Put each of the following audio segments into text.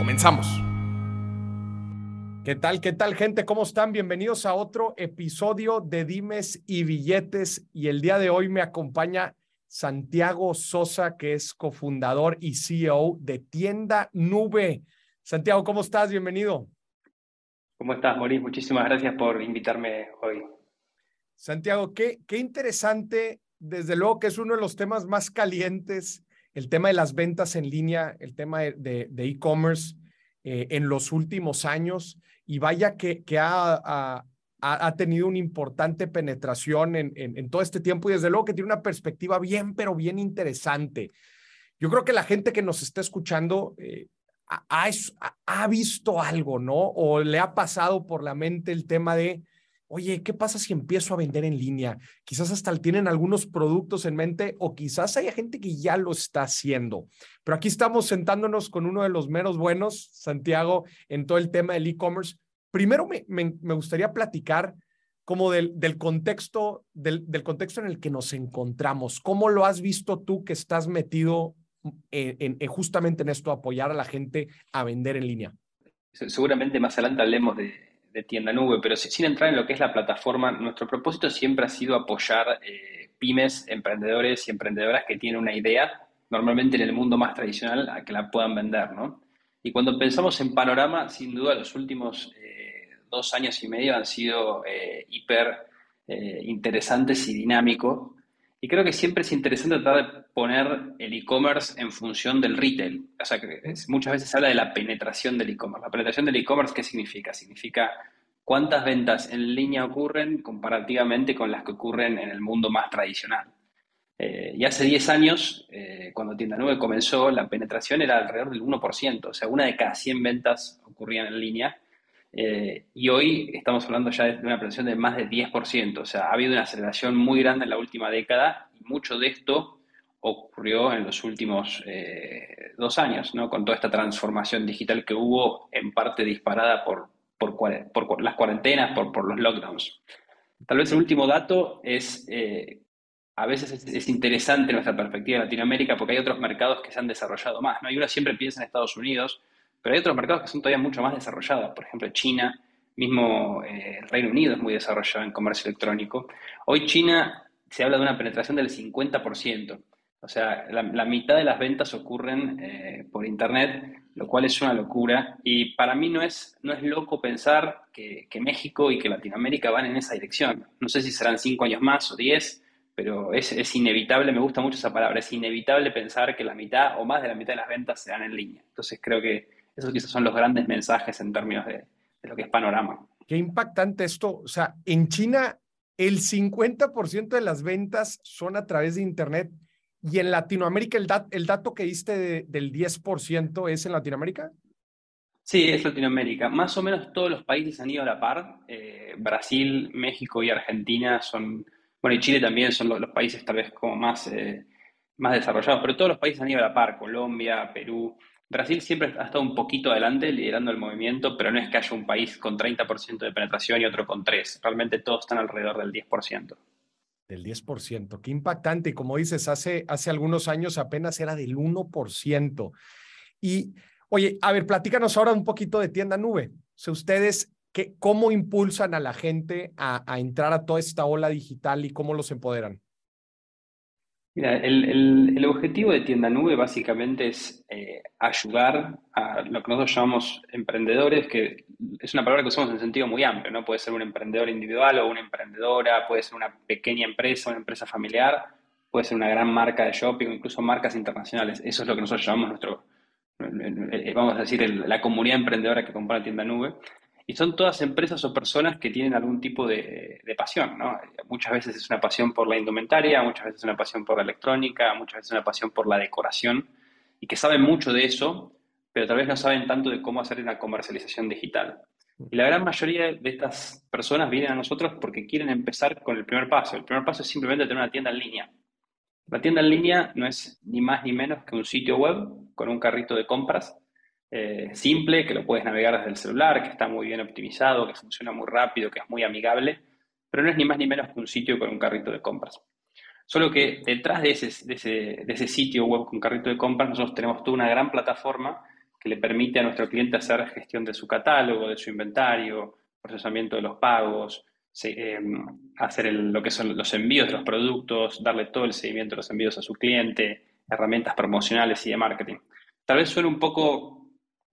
Comenzamos. ¿Qué tal? ¿Qué tal, gente? ¿Cómo están? Bienvenidos a otro episodio de Dimes y Billetes. Y el día de hoy me acompaña Santiago Sosa, que es cofundador y CEO de Tienda Nube. Santiago, ¿cómo estás? Bienvenido. ¿Cómo estás, Maurice? Muchísimas gracias por invitarme hoy. Santiago, qué, qué interesante. Desde luego que es uno de los temas más calientes el tema de las ventas en línea, el tema de e-commerce eh, en los últimos años y vaya que, ha, tenido una importante penetración en, en, todo este tiempo y desde luego que tiene una perspectiva bien, pero bien interesante. Yo creo que la gente que nos está escuchando eh, ha, ha, visto algo, ¿no? O le ha pasado por la mente el tema de oye, ¿qué pasa si empiezo a vender en línea? Quizás hasta tienen algunos productos en mente o quizás haya gente que ya lo está haciendo. Pero aquí estamos sentándonos con uno de los menos buenos, Santiago, en todo el tema del e-commerce. Primero me, me, gustaría platicar como del, del contexto, del, del, contexto en el que nos encontramos. ¿Cómo lo has visto tú que estás metido en, en, justamente en esto, apoyar a la gente a vender en línea? Seguramente más adelante hablemos de, de tienda nube, pero sin entrar en lo que es la plataforma, nuestro propósito siempre ha sido apoyar eh, pymes, emprendedores y emprendedoras que tienen una idea, normalmente en el mundo más tradicional, a que la puedan vender, ¿no? Y cuando pensamos en panorama, sin duda los últimos eh, dos años y medio han sido eh, hiper interesantes y dinámicos. Y creo que siempre es interesante tratar de poner el e-commerce en función del retail. O sea, que muchas veces se habla de la penetración del e-commerce. La penetración del e-commerce, ¿qué significa? Significa cuántas ventas en línea ocurren comparativamente con las que ocurren en el mundo más tradicional. Eh, y hace 10 años, eh, cuando Tienda 9 comenzó, la penetración era alrededor del 1%, o sea, una de cada 100 ventas ocurrían en línea. Eh, y hoy estamos hablando ya de una penetración de más de 10%, o sea, ha habido una aceleración muy grande en la última década y mucho de esto ocurrió en los últimos dos años, ¿no? con toda esta transformación digital que hubo en parte disparada por, por, las cuarentenas, por, por, los lockdowns. Tal vez el último dato es, eh, a veces es, interesante nuestra perspectiva de Latinoamérica porque hay otros mercados que se han desarrollado más, ¿no? Y uno siempre piensa en Estados Unidos, pero hay otros mercados que son todavía mucho más desarrollados, por ejemplo China, mismo eh, el Reino Unido es muy desarrollado en comercio electrónico. Hoy China se habla de una penetración del 50%. O sea, la, mitad de las ventas ocurren eh, por Internet, lo cual es una locura. Y para mí no es, no es loco pensar que, México y que Latinoamérica van en esa dirección. No sé si serán cinco años más o diez, pero es, inevitable, me gusta mucho esa palabra, es inevitable pensar que la mitad o más de la mitad de las ventas se en línea. Entonces creo que esos quizás son los grandes mensajes en términos de, de lo que es panorama. Qué impactante esto. O sea, en China el 50% de las ventas son a través de Internet y en Latinoamérica, el, el dato que diste del 10% es en Latinoamérica. Sí, es Latinoamérica. Más o menos todos los países han ido a la par. Eh, Brasil, México y Argentina son, bueno, y Chile también son los, países tal vez como más, eh, más desarrollados, pero todos los países han ido a la par. Colombia, Perú. Brasil siempre ha estado un poquito adelante liderando el movimiento, pero no es que haya un país con 30% de penetración y otro con 3%. Realmente todos están alrededor del 10%. Del 10%. Qué impactante. Y como dices, hace, hace algunos años apenas era del 1%. Y, oye, a ver, platícanos ahora un poquito de tienda nube. O sea, ustedes, qué, ¿cómo impulsan a la gente a, a entrar a toda esta ola digital y cómo los empoderan? Mira, el, objetivo de Tienda Nube básicamente es eh, ayudar a lo que nosotros llamamos emprendedores, que es una palabra que usamos en sentido muy amplio, ¿no? Puede ser un emprendedor individual o una emprendedora, puede ser una pequeña empresa, una empresa familiar, puede ser una gran marca de shopping o incluso marcas internacionales. Eso es lo que nosotros llamamos nuestro, eh, vamos a decir, la comunidad emprendedora que compra Tienda Nube. Y son todas empresas o personas que tienen algún tipo de, pasión. Muchas veces es una pasión por la indumentaria, muchas veces es una pasión por la electrónica, muchas veces es una pasión por la decoración y que saben mucho de eso, pero tal vez no saben tanto de cómo hacer una comercialización digital. Y la gran mayoría de estas personas vienen a nosotros porque quieren empezar con el primer paso. El primer paso es simplemente tener una tienda en línea. La tienda en línea no es ni más ni menos que un sitio web con un carrito de compras eh, simple, que lo puedes navegar desde el celular, que está muy bien optimizado, que funciona muy rápido, que es muy amigable, pero no es ni más ni menos que un sitio con un carrito de compras. Solo que detrás de ese, de ese, de ese sitio web con carrito de compras, nosotros tenemos toda una gran plataforma que le permite a nuestro cliente hacer gestión de su catálogo, de su inventario, procesamiento de los pagos, em, hacer lo que son los envíos de los productos, darle todo el seguimiento de los envíos a su cliente, herramientas promocionales y de marketing. Tal vez suene un poco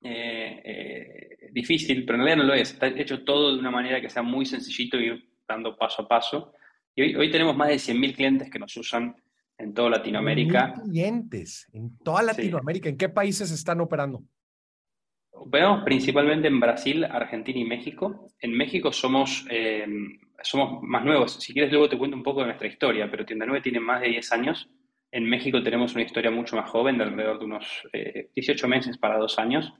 eh, eh, difícil, pero en realidad no lo es. Está hecho todo de una manera que sea muy sencillito y ir dando paso a paso. Y hoy, tenemos más de 100.000 clientes que nos usan en toda Latinoamérica. clientes en toda Latinoamérica. ¿En qué países están operando? Operamos principalmente en Brasil, Argentina y México. En México somos, eh, somos más nuevos. Si quieres, luego te cuento un poco de nuestra historia, pero Tienda 9 tiene más de 10 años. En México tenemos una historia mucho más joven, de alrededor de unos 18 eh, meses para dos años.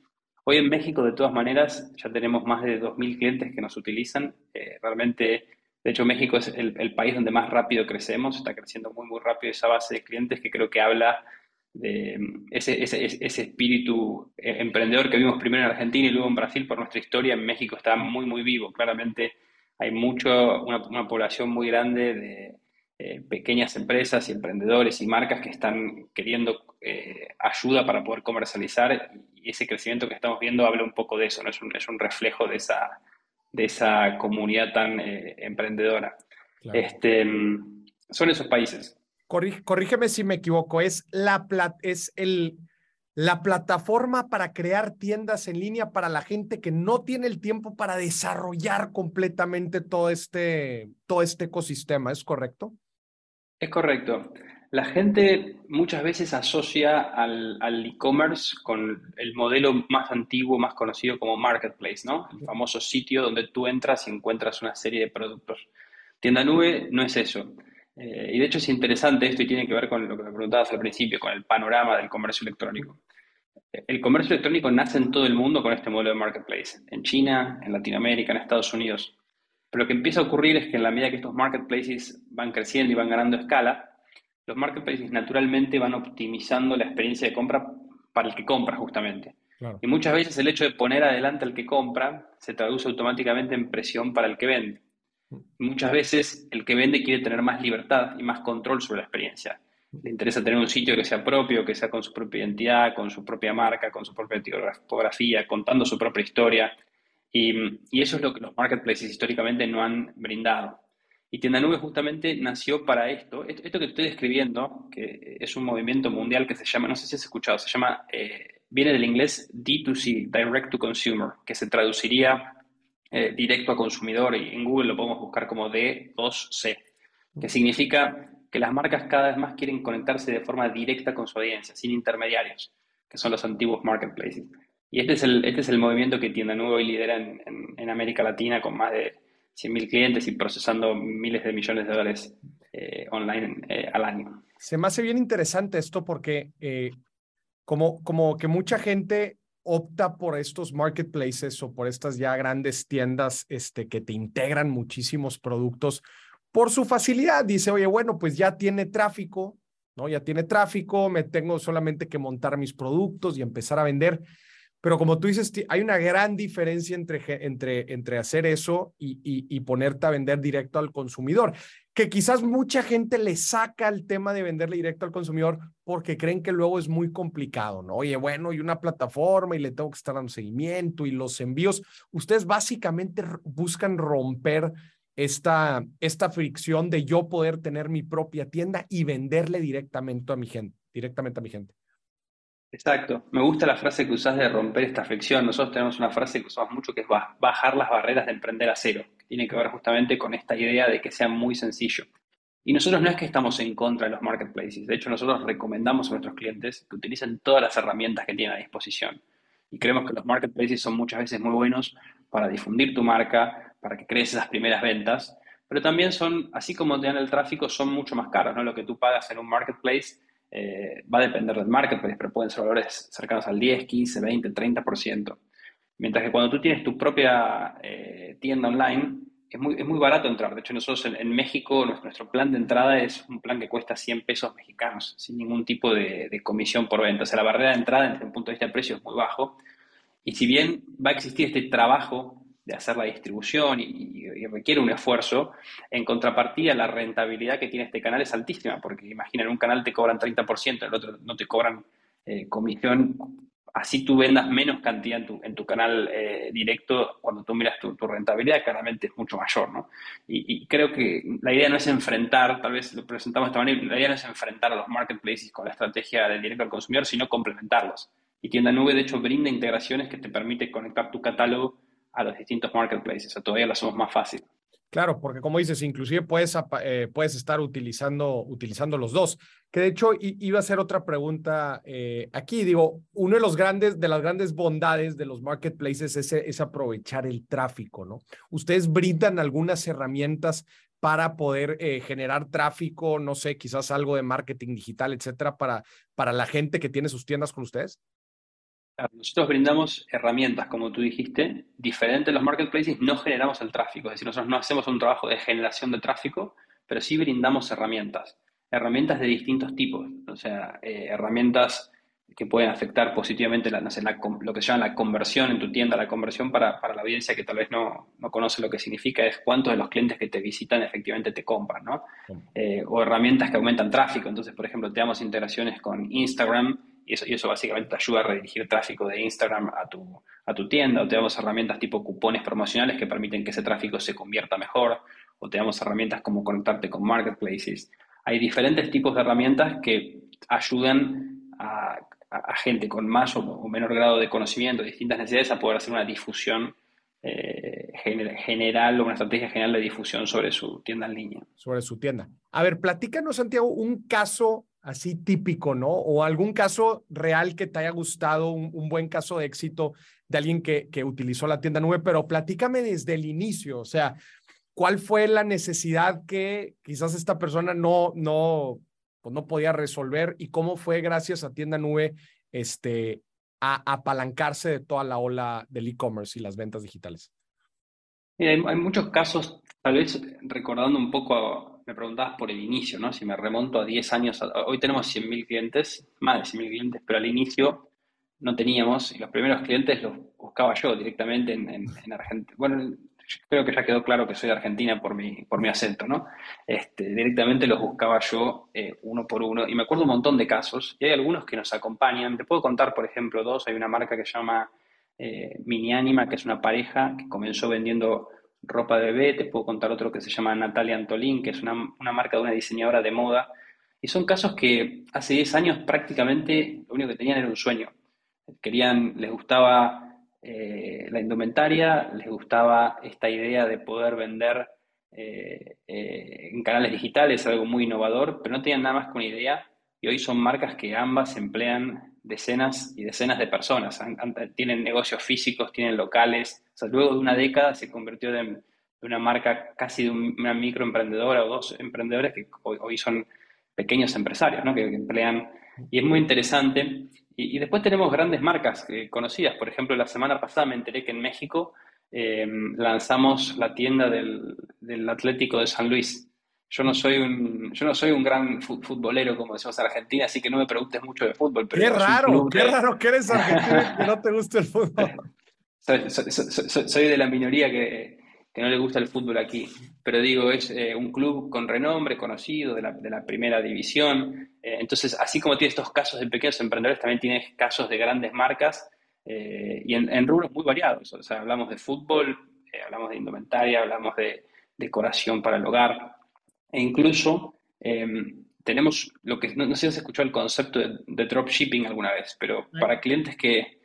Hoy en México, de todas maneras, ya tenemos más de 2.000 clientes que nos utilizan. Eh, realmente, de hecho, México es el, país donde más rápido crecemos. Está creciendo muy, muy rápido esa base de clientes que creo que habla de ese, ese, ese, espíritu eh, emprendedor que vimos primero en Argentina y luego en Brasil por nuestra historia, en México está muy, muy vivo. Claramente hay mucho, una, población muy grande de eh, pequeñas empresas y emprendedores y marcas que están queriendo eh, ayuda para poder comercializar y ese crecimiento que estamos viendo habla un poco de eso, ¿no? es, un, es un reflejo de esa, de esa comunidad tan emprendedora. Este, son esos países corrígeme si me equivoco, es la, es el, la plataforma para crear tiendas en línea para la gente que no tiene el tiempo para desarrollar completamente todo este, todo este ecosistema, ¿es correcto? Es correcto. La gente muchas veces asocia al, e-commerce con el modelo más antiguo, más conocido como marketplace, ¿no? El famoso sitio donde tú entras y encuentras una serie de productos. Tienda nube no es eso. Eh, y de hecho es interesante esto y tiene que ver con lo que me preguntabas al principio, con el panorama del comercio electrónico. El comercio electrónico nace en todo el mundo con este modelo de marketplace, en China, en Latinoamérica, en Estados Unidos. Pero lo que empieza a ocurrir es que en la medida que estos marketplaces van creciendo y van ganando escala, los marketplaces naturalmente van optimizando la experiencia de compra para el que compra justamente. Y muchas veces el hecho de poner adelante al que compra se traduce automáticamente en presión para el que vende. Muchas veces el que vende quiere tener más libertad y más control sobre la experiencia. Le interesa tener un sitio que sea propio, que sea con su propia identidad, con su propia marca, con su propia tipografía, contando su propia historia. Y, eso es lo que los marketplaces históricamente no han brindado. Y Tienda Nube justamente nació para esto. esto. que estoy describiendo, que es un movimiento mundial que se llama, no sé si has escuchado, se llama, eh, viene del inglés D2C, Direct to Consumer, que se traduciría eh, directo a consumidor y en Google lo podemos buscar como D2C, que significa que las marcas cada vez más quieren conectarse de forma directa con su audiencia, sin intermediarios, que son los antiguos marketplaces. Y este es el, este es el movimiento que Tienda Nueva hoy lidera en, América Latina con más de 100.000 clientes y procesando miles de millones de dólares eh, online eh, al año. Se me hace bien interesante esto porque como, como que mucha gente opta por estos marketplaces o por estas ya grandes tiendas este, que te integran muchísimos productos por su facilidad. Dice, oye, bueno, pues ya tiene tráfico, ¿no? Ya tiene tráfico, me tengo solamente que montar mis productos y empezar a vender. Pero como tú dices, hay una gran diferencia entre, entre, entre hacer eso y, y, ponerte a vender directo al consumidor, que quizás mucha gente le saca el tema de venderle directo al consumidor porque creen que luego es muy complicado, ¿no? Oye, bueno, y una plataforma y le tengo que estar dando seguimiento y los envíos. Ustedes básicamente buscan romper esta, esta fricción de yo poder tener mi propia tienda y venderle directamente a mi gente, directamente a mi gente. Exacto. Me gusta la frase que usás de romper esta fricción. Nosotros tenemos una frase que usamos mucho que es bajar las barreras de emprender a cero, que tiene que ver justamente con esta idea de que sea muy sencillo. Y nosotros no es que estamos en contra de los marketplaces. De hecho, nosotros recomendamos a nuestros clientes que utilicen todas las herramientas que tienen a disposición. Y creemos que los marketplaces son muchas veces muy buenos para difundir tu marca, para que crees esas primeras ventas, pero también son, así como te dan el tráfico, son mucho más caros. ¿no? Lo que tú pagas en un marketplace eh, va a depender del marketplace, pero pueden ser valores cercanos al 10, 15, 20, 30%. Mientras que cuando tú tienes tu propia eh, tienda online, es muy, es muy barato entrar. De hecho, nosotros en, México, nuestro, plan de entrada es un plan que cuesta 100 pesos mexicanos, sin ningún tipo de, de, comisión por venta. O sea, la barrera de entrada desde un punto de vista de precio es muy bajo. Y si bien va a existir este trabajo de hacer la distribución y, requiere un esfuerzo, en contrapartida la rentabilidad que tiene este canal es altísima, porque imagina, en un canal te cobran 30%, en el otro no te cobran eh, comisión, así tú vendas menos cantidad en tu, canal eh, directo, cuando tú miras tu, rentabilidad, claramente es mucho mayor, ¿no? Y, creo que la idea no es enfrentar, tal vez lo presentamos de esta manera, la idea no es enfrentar a los marketplaces con la estrategia del directo al consumidor, sino complementarlos. Y Tienda Nube, de hecho, brinda integraciones que te permite conectar tu catálogo a los distintos marketplaces. O todavía lo hacemos más fácil. Claro, porque como dices, inclusive puedes, eh, puedes estar utilizando, utilizando los dos. Que de hecho iba a ser otra pregunta eh, aquí. Digo, uno de los grandes, de las grandes bondades de los marketplaces es, es aprovechar el tráfico, ¿no? Ustedes brindan algunas herramientas para poder eh, generar tráfico, no sé, quizás algo de marketing digital, etcétera, para, para la gente que tiene sus tiendas con ustedes. Nosotros brindamos herramientas, como tú dijiste, diferentes los marketplaces, no generamos el tráfico, es decir, nosotros no hacemos un trabajo de generación de tráfico, pero sí brindamos herramientas, herramientas de distintos tipos, o sea, eh, herramientas que pueden afectar positivamente la, lo que se llama la conversión en tu tienda, la conversión para, para la audiencia que tal vez no, no, conoce lo que significa, es cuántos de los clientes que te visitan efectivamente te compran, ¿no? Eh, o herramientas que aumentan tráfico, entonces, por ejemplo, te damos integraciones con Instagram y eso, básicamente te ayuda a redirigir tráfico de Instagram a tu, a tu tienda, o te damos herramientas tipo cupones promocionales que permiten que ese tráfico se convierta mejor, o te damos herramientas como conectarte con marketplaces. Hay diferentes tipos de herramientas que ayudan a, gente con más o, menor grado de conocimiento, distintas necesidades, a poder hacer una difusión eh, general o una estrategia general de difusión sobre su tienda en línea. Sobre su tienda. A ver, platícanos, Santiago, un caso así típico, ¿no? O algún caso real que te haya gustado, un, buen caso de éxito de alguien que, que utilizó la tienda nube, pero platícame desde el inicio, o sea, ¿cuál fue la necesidad que quizás esta persona no, no, pues no podía resolver y cómo fue gracias a tienda nube este, a, apalancarse de toda la ola del e-commerce y las ventas digitales? Hay, muchos casos, tal vez recordando un poco me preguntabas por el inicio, ¿no? Si me remonto a 10 años, hoy tenemos 100.000 clientes, más de 100.000 clientes, pero al inicio no teníamos, y los primeros clientes los buscaba yo directamente en, en, Argentina. Bueno, creo que ya quedó claro que soy de Argentina por mi, por mi acento, ¿no? Este, directamente los buscaba yo eh, uno por uno, y me acuerdo un montón de casos, y hay algunos que nos acompañan. Te puedo contar, por ejemplo, dos. Hay una marca que se llama eh, Mini Anima, que es una pareja que comenzó vendiendo ropa de bebé, te puedo contar otro que se llama Natalia Antolín, que es una, marca de una diseñadora de moda. Y son casos que hace 10 años prácticamente lo único que tenían era un sueño. Querían, les gustaba eh, la indumentaria, les gustaba esta idea de poder vender eh, eh, en canales digitales, algo muy innovador, pero no tenían nada más que una idea. Y hoy son marcas que ambas emplean decenas y decenas de personas. Tienen negocios físicos, tienen locales. O luego de una década se convirtió de, una marca casi de una microemprendedora o dos emprendedores que hoy, son pequeños empresarios, ¿no? que, emplean. Y es muy interesante. Y, después tenemos grandes marcas eh, conocidas. Por ejemplo, la semana pasada me enteré que en México eh, lanzamos la tienda del Atlético de San Luis. Yo no soy un, yo no soy un gran futbolero, como decimos en Argentina, así que no me preguntes mucho de fútbol. Pero qué raro, qué raro que eres argentino y que no te guste el fútbol. soy, de la minoría que, que, no le gusta el fútbol aquí, pero digo, es eh, un club con renombre, conocido, de la, de la primera división. Eh, entonces, así como tiene estos casos de pequeños emprendedores, también tiene casos de grandes marcas eh, y en, en, rubros muy variados. O sea, hablamos de fútbol, hablamos de indumentaria, hablamos de decoración para el hogar e incluso em, tenemos lo que, no, sé si has escuchado el concepto de, dropshipping alguna vez, pero para clientes que,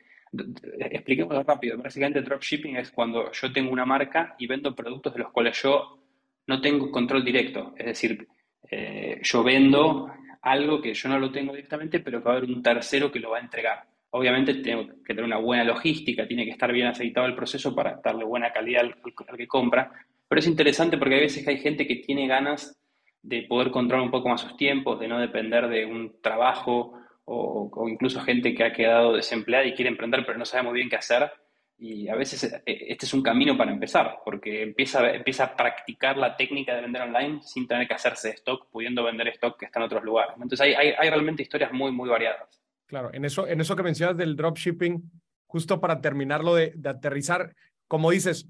expliquémoslo rápido, básicamente dropshipping es cuando yo tengo una marca y vendo productos de los cuales yo no tengo control directo, es decir, eh, yo vendo algo que yo no lo tengo directamente, pero que va a haber un tercero que lo va a entregar. Obviamente tengo que tener una buena logística, tiene que estar bien aceitado el proceso para darle buena calidad al que compra, pero es interesante porque hay veces que hay gente que tiene ganas de poder controlar un poco más sus tiempos, de no depender de un trabajo o, incluso gente que ha quedado desempleada y quiere emprender pero no sabe muy bien qué hacer. Y a veces eh, este es un camino para empezar, porque empieza, empieza a practicar la técnica de vender online sin tener que hacerse stock, pudiendo vender stock que está en otros lugares. Entonces hay, hay, realmente historias muy, muy variadas. Claro, en eso, en eso que mencionas del dropshipping, justo para terminarlo de aterrizar, como dices,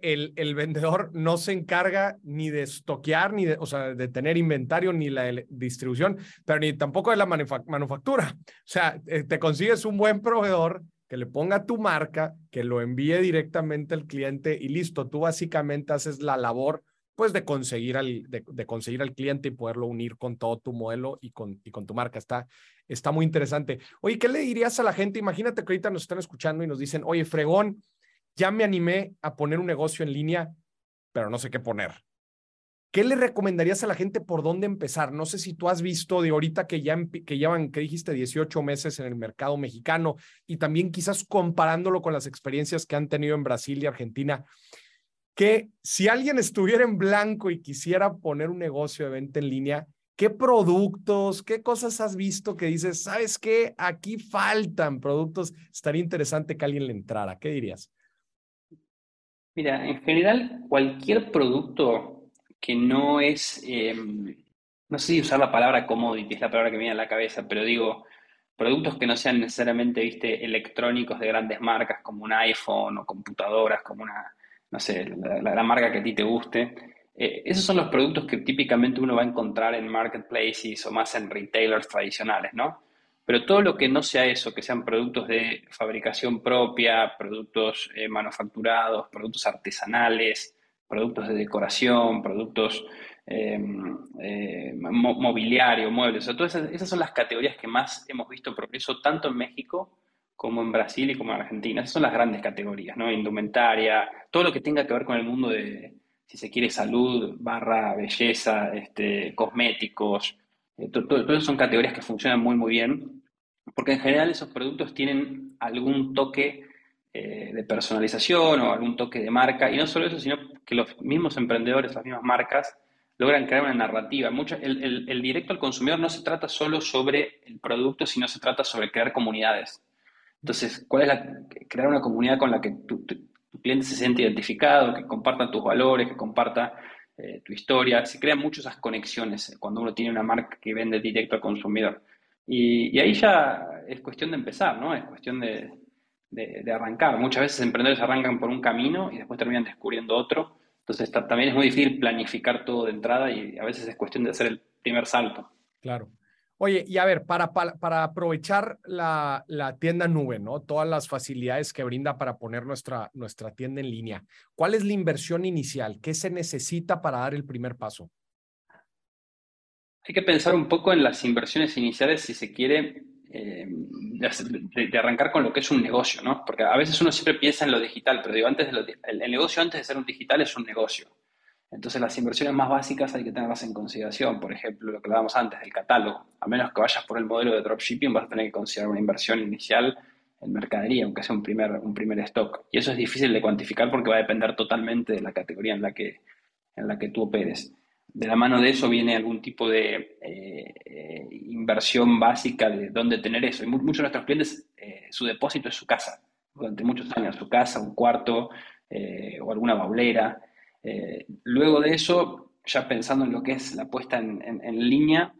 el, vendedor no se encarga ni de estoquear, ni de, o sea, de tener inventario, ni la distribución, pero ni tampoco de la manufactura. O sea, eh, te consigues un buen proveedor que le ponga tu marca, que lo envíe directamente al cliente y listo. Tú básicamente haces la labor pues de conseguir al, de, conseguir al cliente y poderlo unir con todo tu modelo y con, y con tu marca. Está, está muy interesante. Oye, ¿qué le dirías a la gente? Imagínate que ahorita nos están escuchando y nos dicen, oye, fregón, ya me animé a poner un negocio en línea, pero no sé qué poner. ¿Qué le recomendarías a la gente por dónde empezar? No sé si tú has visto de ahorita que ya que llevan, que dijiste, 18 meses en el mercado mexicano y también quizás comparándolo con las experiencias que han tenido en Brasil y Argentina, que si alguien estuviera en blanco y quisiera poner un negocio de venta en línea, ¿qué productos, qué cosas has visto que dices, sabes qué, aquí faltan productos? Estaría interesante que alguien le entrara. ¿Qué dirías? Mira, en general, cualquier producto que no es, em, no sé si usar la palabra commodity, es la palabra que me viene a la cabeza, pero digo, productos que no sean necesariamente, viste, electrónicos de grandes marcas como un iPhone o computadoras como una, no sé, la, marca que a ti te guste. Eh, esos son los productos que típicamente uno va a encontrar en marketplaces o más en retailers tradicionales, ¿no? Pero todo lo que no sea eso, que sean productos de fabricación propia, productos eh, manufacturados, productos artesanales, productos de decoración, productos eh, eh, mobiliario, muebles, todas esas, son las categorías que más hemos visto progreso tanto en México como en Brasil y como en Argentina. Esas son las grandes categorías, ¿no? Indumentaria, todo lo que tenga que ver con el mundo de, si se quiere, salud, barra, belleza, este, cosméticos, todas son categorías que funcionan muy, muy bien, porque en general esos productos tienen algún toque eh, de personalización o algún toque de marca, y no solo eso, sino que los mismos emprendedores, las mismas marcas, logran crear una narrativa. Mucho, el, directo al consumidor no se trata solo sobre el producto, sino se trata sobre crear comunidades. Entonces, ¿cuál es la, crear una comunidad con la que tu, cliente se siente identificado, que comparta tus valores, que comparta eh, tu historia? Se crean muchas esas conexiones cuando uno tiene una marca que vende directo al consumidor. Y, ahí ya es cuestión de empezar, ¿no? Es cuestión de, arrancar. Muchas veces emprendedores arrancan por un camino y después terminan descubriendo otro. Entonces también es muy difícil planificar todo de entrada y a veces es cuestión de hacer el primer salto. Claro. Oye, y a ver, para aprovechar la, la, tienda nube, ¿no? Todas las facilidades que brinda para poner nuestra, nuestra tienda en línea, ¿cuál es la inversión inicial? ¿Qué se necesita para dar el primer paso? Hay que pensar un poco en las inversiones iniciales si se quiere eh, de, arrancar con lo que es un negocio, ¿no? Porque a veces uno siempre piensa en lo digital, pero digo, antes el, negocio antes de ser un digital es un negocio. Entonces las inversiones más básicas hay que tenerlas en consideración. Por ejemplo, lo que hablábamos antes del catálogo. A menos que vayas por el modelo de dropshipping, vas a tener que considerar una inversión inicial en mercadería, aunque sea un primer, un primer stock. Y eso es difícil de cuantificar porque va a depender totalmente de la categoría en la que, en la que tú operes de la mano de eso viene algún tipo de eh, eh, inversión básica de dónde tener eso. Y muchos de nuestros clientes, eh, su depósito es su casa, durante muchos años, su casa, un cuarto o alguna baulera. luego de eso, ya pensando en lo que es la puesta en, en, línea,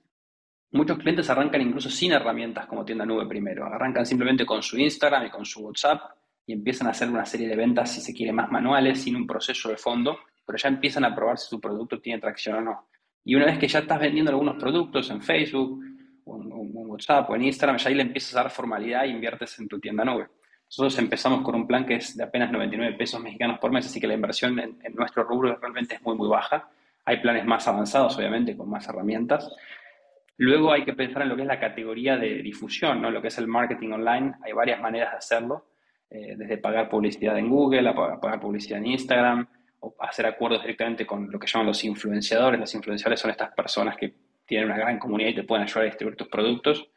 muchos clientes arrancan incluso sin herramientas como tienda nube primero. Arrancan simplemente con su Instagram y con su WhatsApp y empiezan a hacer una serie de ventas, si se quiere, más manuales, sin un proceso de fondo pero ya empiezan a probar si su producto tiene tracción o no. Y una vez que ya estás vendiendo algunos productos en Facebook, o en, WhatsApp, o en Instagram, ya ahí le empiezas a dar formalidad e inviertes en tu tienda nube. Nosotros empezamos con un plan que es de apenas 99 pesos mexicanos por mes, así que la inversión en, nuestro rubro realmente es muy, muy baja. Hay planes más avanzados, obviamente, con más herramientas. Luego hay que pensar en lo que es la categoría de difusión, ¿no? lo que es el marketing online. Hay varias maneras de hacerlo, eh, desde pagar publicidad en Google, a pagar publicidad en Instagram, o hacer acuerdos directamente con lo que llaman los influenciadores. Los influenciadores son estas personas que tienen una gran comunidad y te pueden ayudar a distribuir tus productos.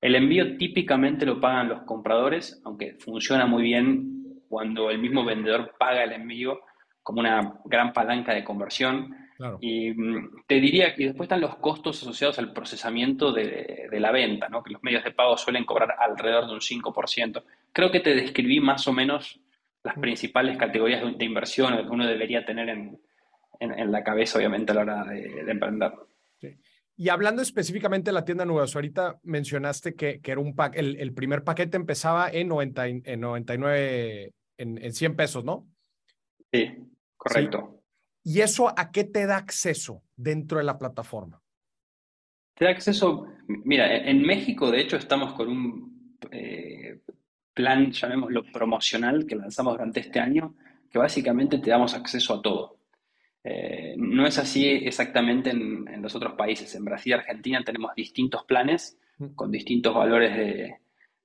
El envío típicamente lo pagan los compradores, aunque funciona muy bien cuando el mismo vendedor paga el envío como una gran palanca de conversión. Y mm, te diría que después están los costos asociados al procesamiento de, la venta, ¿no? que los medios de pago suelen cobrar alrededor de un 5%. Creo que te describí más o menos las principales categorías de, inversión que uno debería tener en, la cabeza, obviamente, a la hora de, emprender. Y hablando específicamente de la tienda nueva, ahorita mencionaste que, era un pack, el, primer paquete empezaba en, 90, en 99, en, en 100 pesos, ¿no? Sí, correcto. ¿Y eso a qué te da acceso dentro de la plataforma? Te da acceso, mira, en México de hecho estamos con un eh, plan, llamémoslo promocional, que lanzamos durante este año, que básicamente te damos acceso a todo. Eh, no es así exactamente en, los otros países. En Brasil y Argentina tenemos distintos planes mm. con distintos valores de,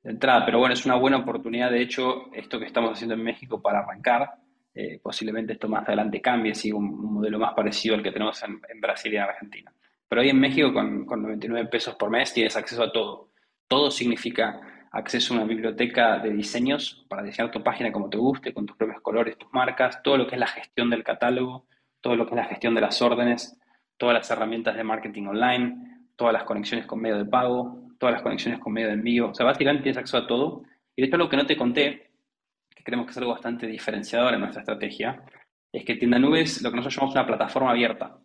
entrada, pero bueno, es una buena oportunidad, de hecho, esto que estamos haciendo en México para arrancar. Eh, posiblemente esto más adelante cambie, siga un, modelo más parecido al que tenemos en, Brasil y en Argentina. Pero hoy en México con, con 99 pesos por mes tienes acceso a todo. Todo significa acceso a una biblioteca de diseños para diseñar tu página como te guste, con tus propios colores, tus marcas, todo lo que es la gestión del catálogo, todo lo que es la gestión de las órdenes, todas las herramientas de marketing online, todas las conexiones con medio de pago, todas las conexiones con medio de envío. O sea, básicamente tienes acceso a todo. Y de hecho, lo que no te conté, que creemos que es algo bastante diferenciador en nuestra estrategia, es que Tienda Nube es lo que nosotros llamamos una plataforma abierta.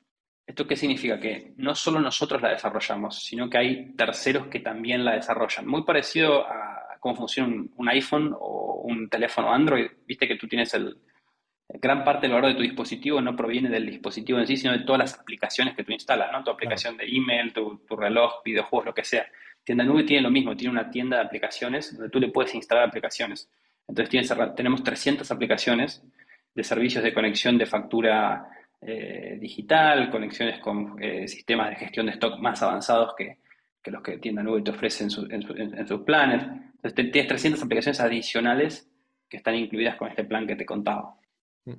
¿Esto qué significa? Que no solo nosotros la desarrollamos, sino que hay terceros que también la desarrollan. Muy parecido a cómo funciona un, iPhone o un teléfono Android. Viste que tú tienes el, gran parte del valor de tu dispositivo no proviene del dispositivo en sí, sino de todas las aplicaciones que tú instalas, ¿no? Tu aplicación de email, tu, reloj, videojuegos, lo que sea. Tienda Nube tiene lo mismo, tiene una tienda de aplicaciones donde tú le puedes instalar aplicaciones. Entonces tienes, tenemos 300 aplicaciones de servicios de conexión de factura eh, digital, conexiones con eh, sistemas de gestión de stock más avanzados que, los que Tienda Nube te ofrece en, sus planes. Entonces tienes 300 aplicaciones adicionales que están incluidas con este plan que te contaba. Mm,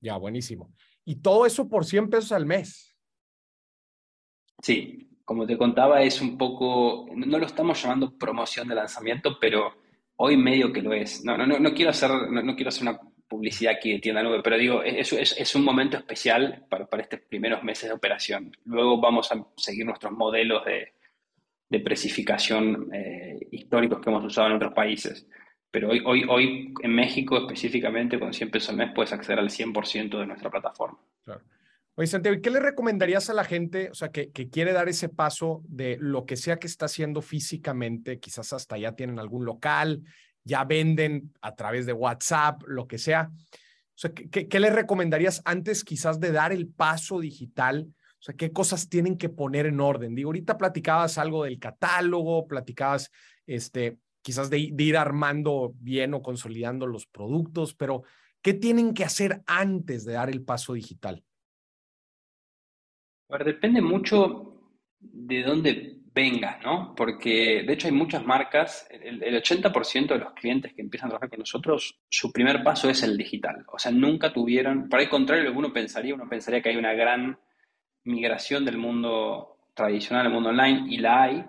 ya, buenísimo. Y todo eso por 100 pesos al mes. Sí, como te contaba, es un poco, no lo estamos llamando promoción de lanzamiento, pero hoy medio que lo es. No, no, no, quiero hacer, no, quiero hacer una publicidad aquí de tienda nube, pero digo, es, es, un momento especial para, para, estos primeros meses de operación. Luego vamos a seguir nuestros modelos de, de precificación eh, históricos que hemos usado en otros países. Pero hoy, hoy, hoy en México específicamente, con 100 pesos al mes, puedes acceder al 100% de nuestra plataforma. Claro. Oye, Santiago, ¿qué le recomendarías a la gente, o sea, que, que, quiere dar ese paso de lo que sea que está haciendo físicamente, quizás hasta ya tienen algún local, ya venden a través de WhatsApp, lo que sea? ¿qué, qué le recomendarías antes quizás de dar el paso digital? O sea, ¿qué cosas tienen que poner en orden? Digo, ahorita platicabas algo del catálogo, platicabas, este, quizás de, ir armando bien o consolidando los productos, pero ¿qué tienen que hacer antes de dar el paso digital? Depende mucho de dónde vengas, ¿no? Porque de hecho hay muchas marcas, el, 80% de los clientes que empiezan a trabajar con nosotros, su primer paso es el digital. O sea, nunca tuvieron, por el contrario, lo que uno pensaría, uno pensaría que hay una gran migración del mundo tradicional al mundo online, y la hay,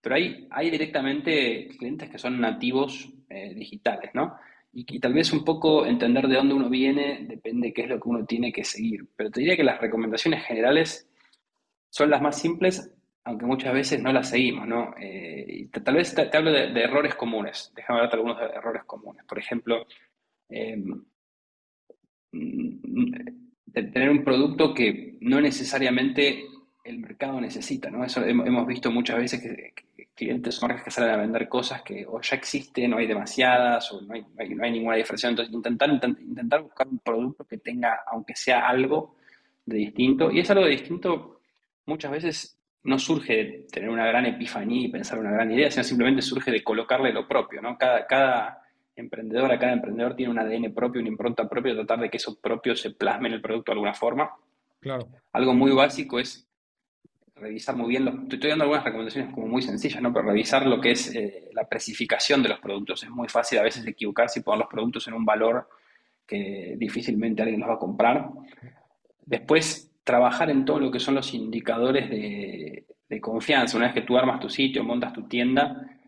pero hay, hay directamente clientes que son nativos eh, digitales, ¿no? Y, tal vez un poco entender de dónde uno viene depende de qué es lo que uno tiene que seguir. Pero te diría que las recomendaciones generales son las más simples, aunque muchas veces no las seguimos, ¿no? Eh, tal vez te, hablo de, errores comunes. Déjame darte algunos errores comunes. Por ejemplo, em, tener un producto que no necesariamente el mercado necesita, ¿no? Hemos visto muchas veces que, clientes o marcas que salen a vender cosas que o ya existen, o hay demasiadas, o no hay, no hay, ninguna diferencia. Entonces, intentar, intentar buscar un producto que tenga, aunque sea algo de distinto. Y es algo de distinto, muchas veces no surge de tener una gran epifanía y pensar una gran idea, sino simplemente surge de colocarle lo propio, ¿no? Cada, cada emprendedora, cada emprendedor tiene un ADN propio, una impronta propia, tratar de que eso propio se plasme en el producto de alguna forma. Claro. Algo muy básico es revisar muy bien, los, estoy dando algunas recomendaciones como muy sencillas, ¿no? Pero revisar lo que es eh, la precificación de los productos. Es muy fácil a veces equivocarse y poner los productos en un valor que difícilmente alguien los va a comprar. Después, trabajar en todo lo que son los indicadores de, confianza. Una vez que tú armas tu sitio, montas tu tienda,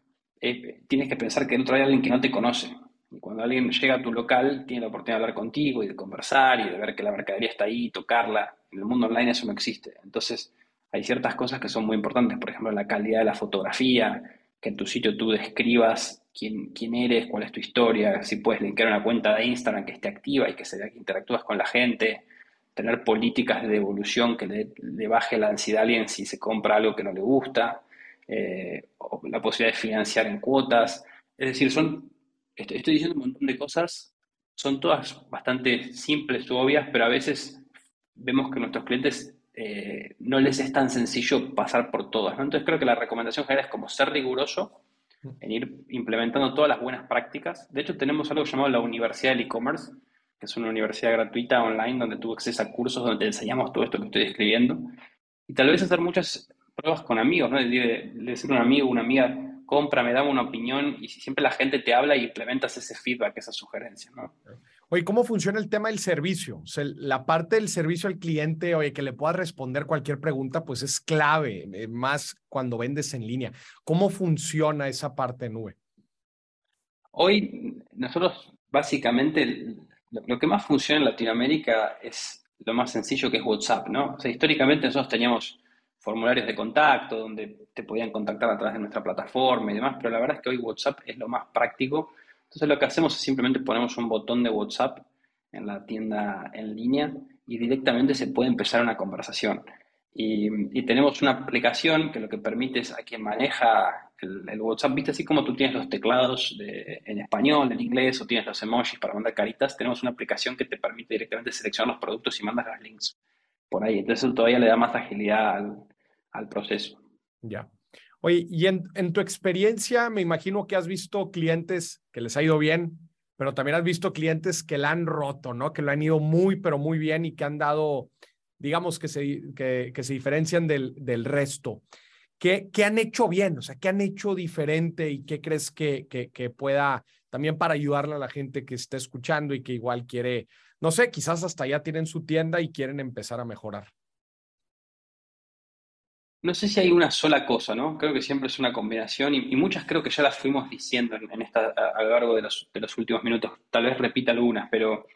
eh, tienes que pensar que dentro hay alguien que no te conoce. Y cuando alguien llega a tu local, tiene la oportunidad de hablar contigo y de conversar y de ver que la mercadería está ahí, tocarla. En el mundo online eso no existe. Entonces, hay ciertas cosas que son muy importantes. Por ejemplo, la calidad de la fotografía, que en tu sitio tú describas quién, quién eres, cuál es tu historia, si puedes linkar una cuenta de Instagram que esté activa y que se vea que interactúas con la gente, tener políticas de devolución que le, baje la ansiedad a alguien si se compra algo que no le gusta, eh, la posibilidad de financiar en cuotas. Es decir, son, estoy, diciendo un montón de cosas, son todas bastante simples u obvias, pero a veces vemos que nuestros clientes eh, no les es tan sencillo pasar por todas. Entonces creo que la recomendación general es como ser riguroso en ir implementando todas las buenas prácticas. De hecho, tenemos algo llamado la Universidad del E-Commerce, que es una universidad gratuita online donde tú accedes a cursos donde te enseñamos todo esto que estoy describiendo. Y tal vez hacer muchas pruebas con amigos, ¿no? Le decir a un amigo, una amiga, compra, me da una opinión y siempre la gente te habla y implementas ese feedback, esa sugerencia, ¿no? Oye, ¿cómo funciona el tema del servicio? O sea, la parte del servicio al cliente, oye, que le pueda responder cualquier pregunta, pues es clave, eh, más cuando vendes en línea. ¿Cómo funciona esa parte nube? Hoy nosotros básicamente lo, que más funciona en Latinoamérica es lo más sencillo que es WhatsApp, ¿no? O sea, históricamente nosotros teníamos formularios de contacto donde te podían contactar a través de nuestra plataforma y demás, pero la verdad es que hoy WhatsApp es lo más práctico. Entonces lo que hacemos es simplemente ponemos un botón de WhatsApp en la tienda en línea y directamente se puede empezar una conversación. Y, tenemos una aplicación que lo que permite es a quien maneja el, WhatsApp, viste, así como tú tienes los teclados en español, en inglés, o tienes los emojis para mandar caritas, tenemos una aplicación que te permite directamente seleccionar los productos y mandar los links por ahí. Entonces eso todavía le da más agilidad al, proceso. Ya. Oye, y en, en, tu experiencia, me imagino que has visto clientes que les ha ido bien, pero también has visto clientes que la han roto, ¿no? Que lo han ido muy, pero muy bien y que han dado digamos, que se, que, se diferencian del, del resto. ¿Qué, ¿Qué, han hecho bien? O sea, ¿qué han hecho diferente y qué crees que, pueda también para ayudarle a la gente que esté escuchando y que igual quiere, no sé, quizás hasta ya tienen su tienda y quieren empezar a mejorar? No sé si hay una sola cosa, ¿no? Creo que siempre es una combinación y, muchas creo que ya las fuimos diciendo en, esta, a, lo largo de los últimos minutos. Tal vez repita algunas, pero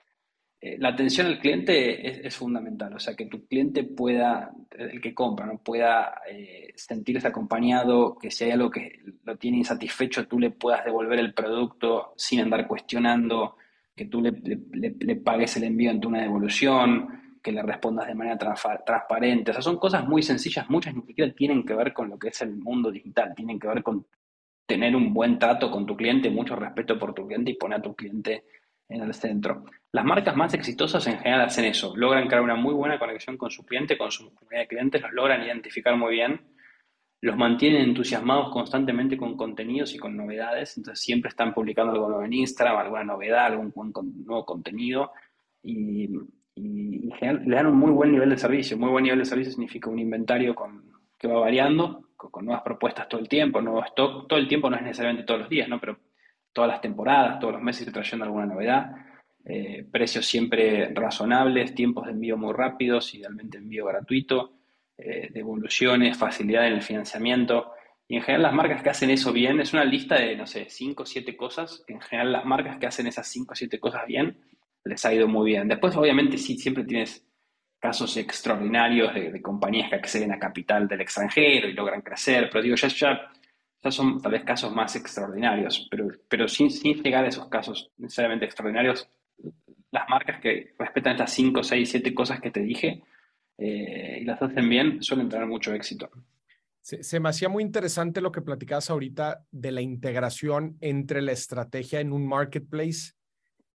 eh, la atención al cliente es, fundamental, o sea, que tu cliente pueda, el que compra, ¿no? pueda eh, sentirse acompañado, que si hay algo que lo tiene insatisfecho, tú le puedas devolver el producto sin andar cuestionando, que tú le, pagues el envío ante una devolución, que le respondas de manera transparente. O sea, son cosas muy sencillas, muchas ni siquiera tienen que ver con lo que es el mundo digital, tienen que ver con tener un buen trato con tu cliente, mucho respeto por tu cliente y poner a tu cliente en el centro. Las marcas más exitosas en general hacen eso, logran crear una muy buena conexión con su cliente, con su comunidad de clientes, los logran identificar muy bien, los mantienen entusiasmados constantemente con contenidos y con novedades, entonces siempre están publicando algo nuevo en Instagram, alguna novedad, algún nuevo contenido y, le dan un muy buen nivel de servicio. Muy buen nivel de servicio significa un inventario con, que va variando, con, nuevas propuestas todo el tiempo, nuevo stock, todo el tiempo no es necesariamente todos los días, ¿no? pero todas las temporadas, todos los meses trayendo alguna novedad. Eh, precios siempre razonables, tiempos de envío muy rápidos, idealmente envío gratuito, eh, devoluciones, facilidad en el financiamiento. Y en general las marcas que hacen eso bien, es una lista de, no sé, 5 o 7 cosas, en general las marcas que hacen esas 5 o 7 cosas bien, les ha ido muy bien. Después, obviamente, sí, siempre tienes casos extraordinarios de, de compañías que acceden a capital del extranjero y logran crecer, pero digo, ya, ya esos son tal vez casos más extraordinarios, pero, pero sin, sin llegar a esos casos necesariamente extraordinarios, las marcas que respetan estas 5, 6, 7 cosas que te dije eh, y las hacen bien suelen tener mucho éxito. Se, se, me hacía muy interesante lo que platicabas ahorita de la integración entre la estrategia en un marketplace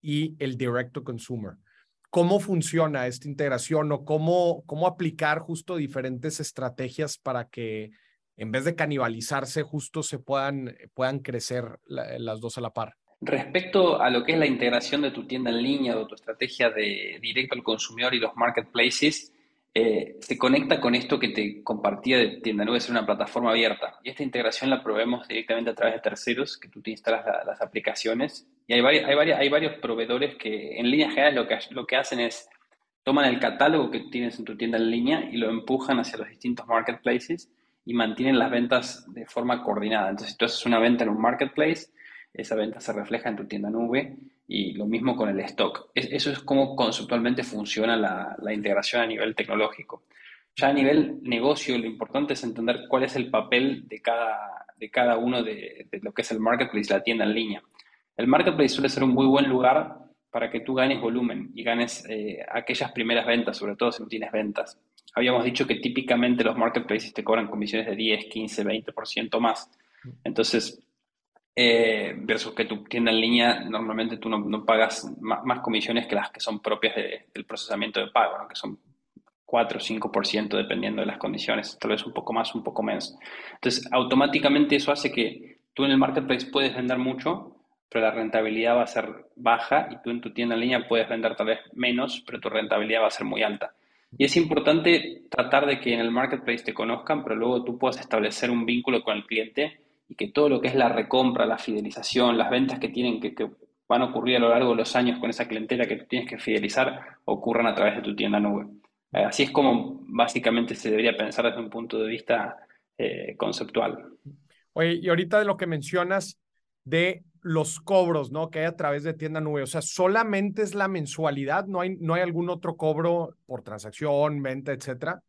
y el direct to consumer. ¿Cómo funciona esta integración o cómo, cómo aplicar justo diferentes estrategias para que en vez de canibalizarse, justo se puedan, puedan crecer las dos a la par. Respecto a lo que es la integración de tu tienda en línea o tu estrategia de directo al consumidor y los marketplaces, eh, se conecta con esto que te compartía de Tienda Nube, es una plataforma abierta. Y esta integración la probemos directamente a través de terceros, que tú te instalas las aplicaciones. Y hay, hay, hay varios proveedores que en línea general lo que, lo que hacen es toman el catálogo que tienes en tu tienda en línea y lo empujan hacia los distintos marketplaces y mantienen las ventas de forma coordinada. Entonces, si tú haces una venta en un marketplace, esa venta se refleja en tu tienda nube y lo mismo con el stock. eso es como conceptualmente funciona la, integración a nivel tecnológico. Ya a nivel negocio, lo importante es entender cuál es el papel de cada, de cada uno de, de lo que es el marketplace, la tienda en línea. El marketplace suele ser un muy buen lugar para que tú ganes volumen y ganes eh, aquellas primeras ventas, sobre todo si no tienes ventas. Habíamos dicho que típicamente los marketplaces te cobran comisiones de 10, 15, 20% más. Entonces, eh, versus que tu tienda en línea, normalmente tú no, pagas más, comisiones que las que son propias del procesamiento de pago, que son 4 o 5% dependiendo de las condiciones, tal vez un poco más, un poco menos. Entonces, automáticamente eso hace que tú en el marketplace puedes vender mucho, pero la rentabilidad va a ser baja y tú en tu tienda en línea puedes vender tal vez menos, pero tu rentabilidad va a ser muy alta. Y es importante tratar de que en el marketplace te conozcan, pero luego tú puedas establecer un vínculo con el cliente y que todo lo que es la recompra, la fidelización, las ventas que tienen que, van a ocurrir a lo largo de los años con esa clientela que tú tienes que fidelizar ocurran a través de tu tienda nube. Eh, así es como básicamente se debería pensar desde un punto de vista eh, conceptual. Oye, y ahorita de lo que mencionas de los cobros, ¿no? Que hay a través de tienda nube. O sea, solamente es la mensualidad, no hay, no hay algún otro cobro por transacción, venta, etcétera.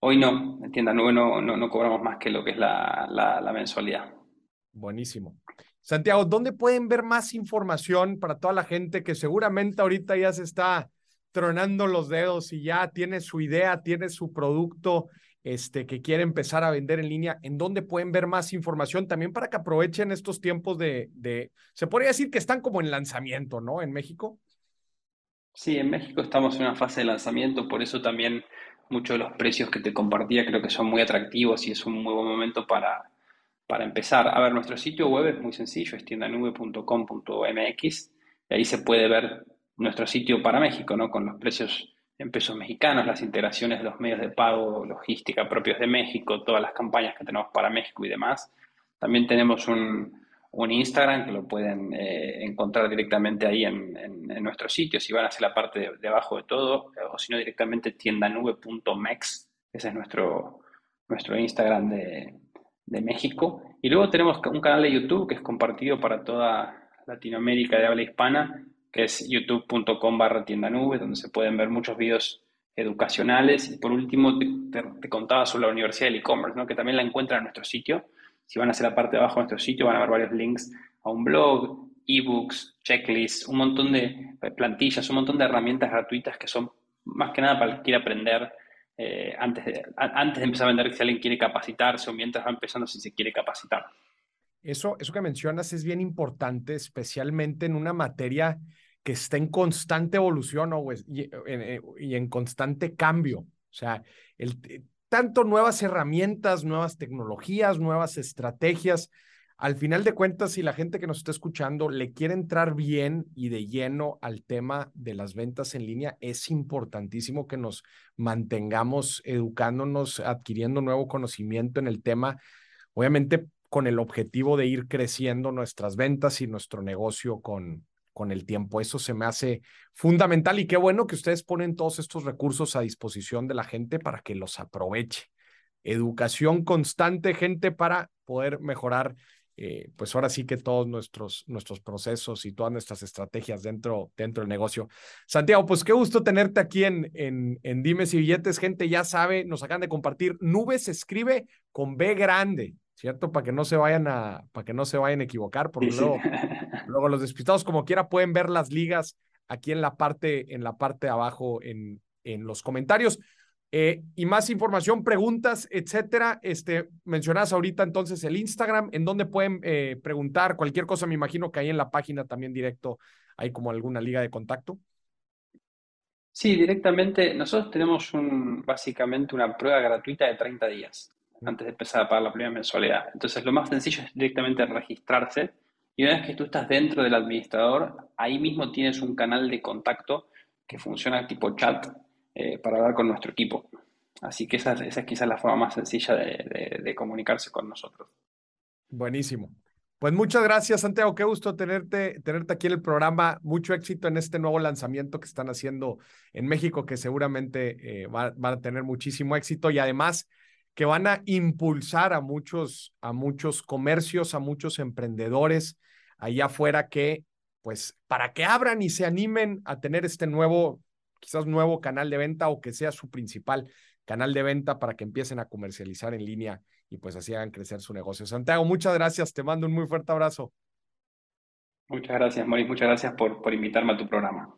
Hoy no, en tienda nube no, no, cobramos más que lo que es la, la, mensualidad. Buenísimo. Santiago, ¿dónde pueden ver más información para toda la gente que seguramente ahorita ya se está tronando los dedos y ya tiene su idea, tiene su producto este, que quiere empezar a vender en línea, ¿en dónde pueden ver más información? También para que aprovechen estos tiempos de, se podría decir que están como en lanzamiento, ¿no? En México. Sí, en México estamos en una fase de lanzamiento, por eso también muchos de los precios que te compartía creo que son muy atractivos y es un muy buen momento para, para empezar. A ver, nuestro sitio web es muy sencillo, es tiendanube.com.mx, y ahí se puede ver nuestro sitio para México, ¿no? Con los precios en pesos mexicanos, las integraciones de los medios de pago, logística propios de México, todas las campañas que tenemos para México y demás. También tenemos un, un Instagram que lo pueden eh, encontrar directamente ahí en, en, nuestro sitio, si van hacia la parte de, abajo de todo, o si no directamente tiendanube.mex, ese es nuestro, nuestro Instagram de, de México. Y luego tenemos un canal de YouTube que es compartido para toda Latinoamérica de habla hispana, que es youtube.com barra tienda nube, donde se pueden ver muchos videos educacionales. Y por último, te, contaba sobre la Universidad del E-Commerce, ¿no? que también la encuentran en nuestro sitio. Si van hacia la parte de abajo de nuestro sitio, van a ver varios links a un blog, ebooks, checklists, un montón de plantillas, un montón de herramientas gratuitas que son más que nada para el que quiere aprender eh, antes, de, antes de empezar a vender, si alguien quiere capacitarse o mientras va empezando si se quiere capacitar. Eso, eso que mencionas es bien importante, especialmente en una materia que está en constante evolución eh, y, en constante cambio. O sea, tanto nuevas herramientas, nuevas tecnologías, nuevas estrategias. Al final de cuentas, si la gente que nos está escuchando le quiere entrar bien y de lleno al tema de las ventas en línea, es importantísimo que nos mantengamos educándonos, adquiriendo nuevo conocimiento en el tema, obviamente con el objetivo de ir creciendo nuestras ventas y nuestro negocio con, con el tiempo. Eso se me hace fundamental y qué bueno que ustedes ponen todos estos recursos a disposición de la gente para que los aproveche. Educación constante, gente, para poder mejorar, eh, pues ahora sí que todos nuestros, nuestros procesos y todas nuestras estrategias dentro, dentro del negocio. Santiago, pues qué gusto tenerte aquí en, en, en Dimes y Billetes. Gente, ya sabe, nos acaban de compartir. Nubes se escribe con B grande. ¿Cierto? Para que no se vayan a, para que no se vayan a equivocar, porque luego, luego los despistados como quiera pueden ver las ligas aquí en la parte, en la parte de abajo en, en los comentarios. Eh, y más información, preguntas, etcétera. Este, mencionas ahorita entonces el Instagram, en donde pueden eh, preguntar cualquier cosa. Me imagino que ahí en la página también directo hay como alguna liga de contacto. Sí, directamente. Nosotros tenemos un, básicamente una prueba gratuita de 30 días antes de empezar a pagar la primera mensualidad. Entonces, lo más sencillo es directamente registrarse y una vez que tú estás dentro del administrador, ahí mismo tienes un canal de contacto que funciona tipo chat eh, para hablar con nuestro equipo. Así que esa, esa es quizás la forma más sencilla de, de, comunicarse con nosotros. Buenísimo. Pues muchas gracias, Santiago. Qué gusto tenerte, tenerte aquí en el programa. Mucho éxito en este nuevo lanzamiento que están haciendo en México, que seguramente eh, va, va, a tener muchísimo éxito. Y además, que van a impulsar a muchos, a muchos comercios, a muchos emprendedores allá afuera que, pues, para que abran y se animen a tener este nuevo, quizás nuevo canal de venta o que sea su principal canal de venta para que empiecen a comercializar en línea y pues así hagan crecer su negocio. Santiago, muchas gracias, te mando un muy fuerte abrazo. Muchas gracias, Maurice, muchas gracias por, por invitarme a tu programa.